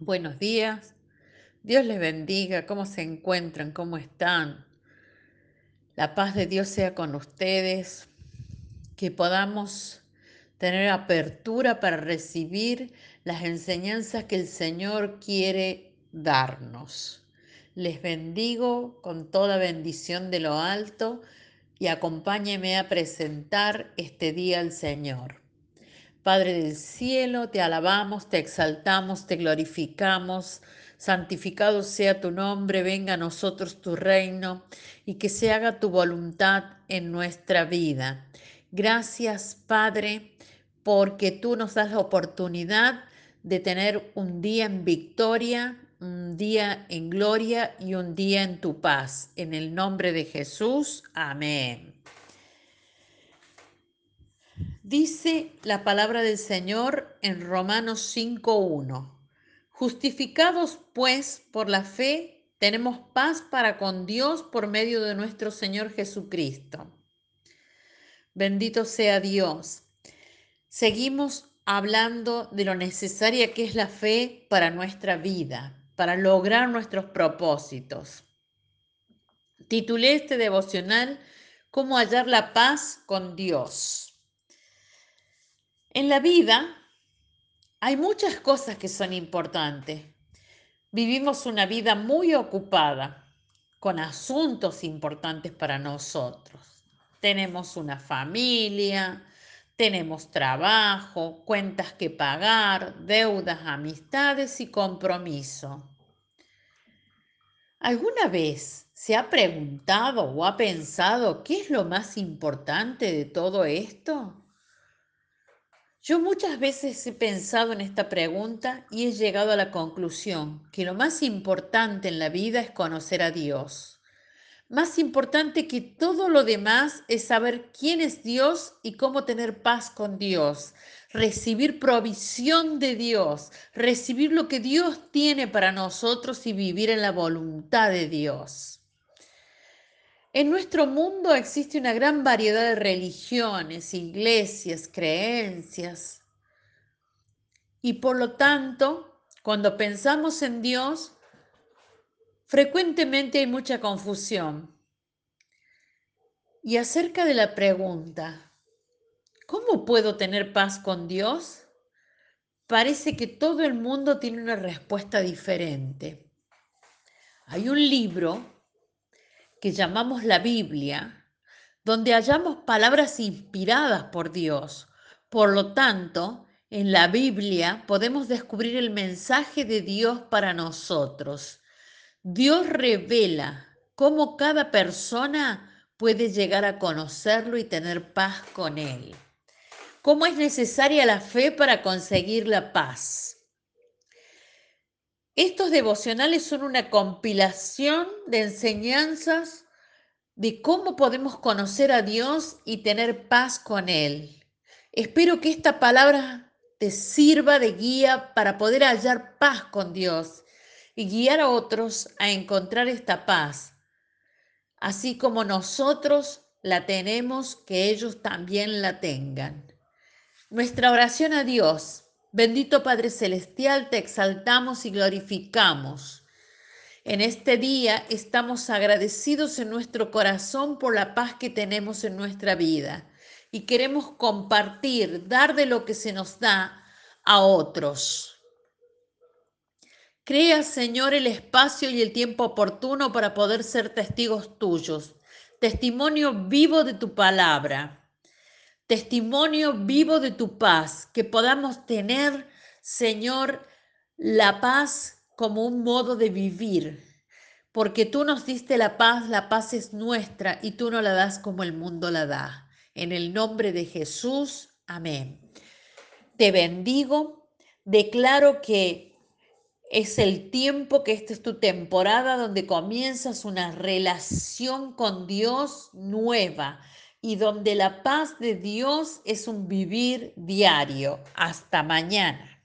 Buenos días. Dios les bendiga. ¿Cómo se encuentran? ¿Cómo están? La paz de Dios sea con ustedes. Que podamos tener apertura para recibir las enseñanzas que el Señor quiere darnos. Les bendigo con toda bendición de lo alto y acompáñeme a presentar este día al Señor. Padre del cielo, te alabamos, te exaltamos, te glorificamos. Santificado sea tu nombre, venga a nosotros tu reino y que se haga tu voluntad en nuestra vida. Gracias, Padre, porque tú nos das la oportunidad de tener un día en victoria, un día en gloria y un día en tu paz. En el nombre de Jesús, amén. Dice la palabra del Señor en Romanos 5.1. Justificados pues por la fe, tenemos paz para con Dios por medio de nuestro Señor Jesucristo. Bendito sea Dios. Seguimos hablando de lo necesaria que es la fe para nuestra vida, para lograr nuestros propósitos. Titulé este devocional Cómo hallar la paz con Dios. En la vida hay muchas cosas que son importantes. Vivimos una vida muy ocupada, con asuntos importantes para nosotros. Tenemos una familia, tenemos trabajo, cuentas que pagar, deudas, amistades y compromiso. ¿Alguna vez se ha preguntado o ha pensado qué es lo más importante de todo esto? Yo muchas veces he pensado en esta pregunta y he llegado a la conclusión que lo más importante en la vida es conocer a Dios. Más importante que todo lo demás es saber quién es Dios y cómo tener paz con Dios, recibir provisión de Dios, recibir lo que Dios tiene para nosotros y vivir en la voluntad de Dios. En nuestro mundo existe una gran variedad de religiones, iglesias, creencias. Y por lo tanto, cuando pensamos en Dios, frecuentemente hay mucha confusión. Y acerca de la pregunta, ¿cómo puedo tener paz con Dios? Parece que todo el mundo tiene una respuesta diferente. Hay un libro que llamamos la Biblia, donde hallamos palabras inspiradas por Dios. Por lo tanto, en la Biblia podemos descubrir el mensaje de Dios para nosotros. Dios revela cómo cada persona puede llegar a conocerlo y tener paz con Él. ¿Cómo es necesaria la fe para conseguir la paz? Estos devocionales son una compilación de enseñanzas de cómo podemos conocer a Dios y tener paz con Él. Espero que esta palabra te sirva de guía para poder hallar paz con Dios y guiar a otros a encontrar esta paz, así como nosotros la tenemos, que ellos también la tengan. Nuestra oración a Dios Bendito Padre Celestial, te exaltamos y glorificamos. En este día estamos agradecidos en nuestro corazón por la paz que tenemos en nuestra vida y queremos compartir, dar de lo que se nos da a otros. Crea, Señor, el espacio y el tiempo oportuno para poder ser testigos tuyos, testimonio vivo de tu palabra testimonio vivo de tu paz, que podamos tener, Señor, la paz como un modo de vivir, porque tú nos diste la paz, la paz es nuestra y tú no la das como el mundo la da. En el nombre de Jesús, amén. Te bendigo, declaro que es el tiempo, que esta es tu temporada donde comienzas una relación con Dios nueva y donde la paz de Dios es un vivir diario. Hasta mañana.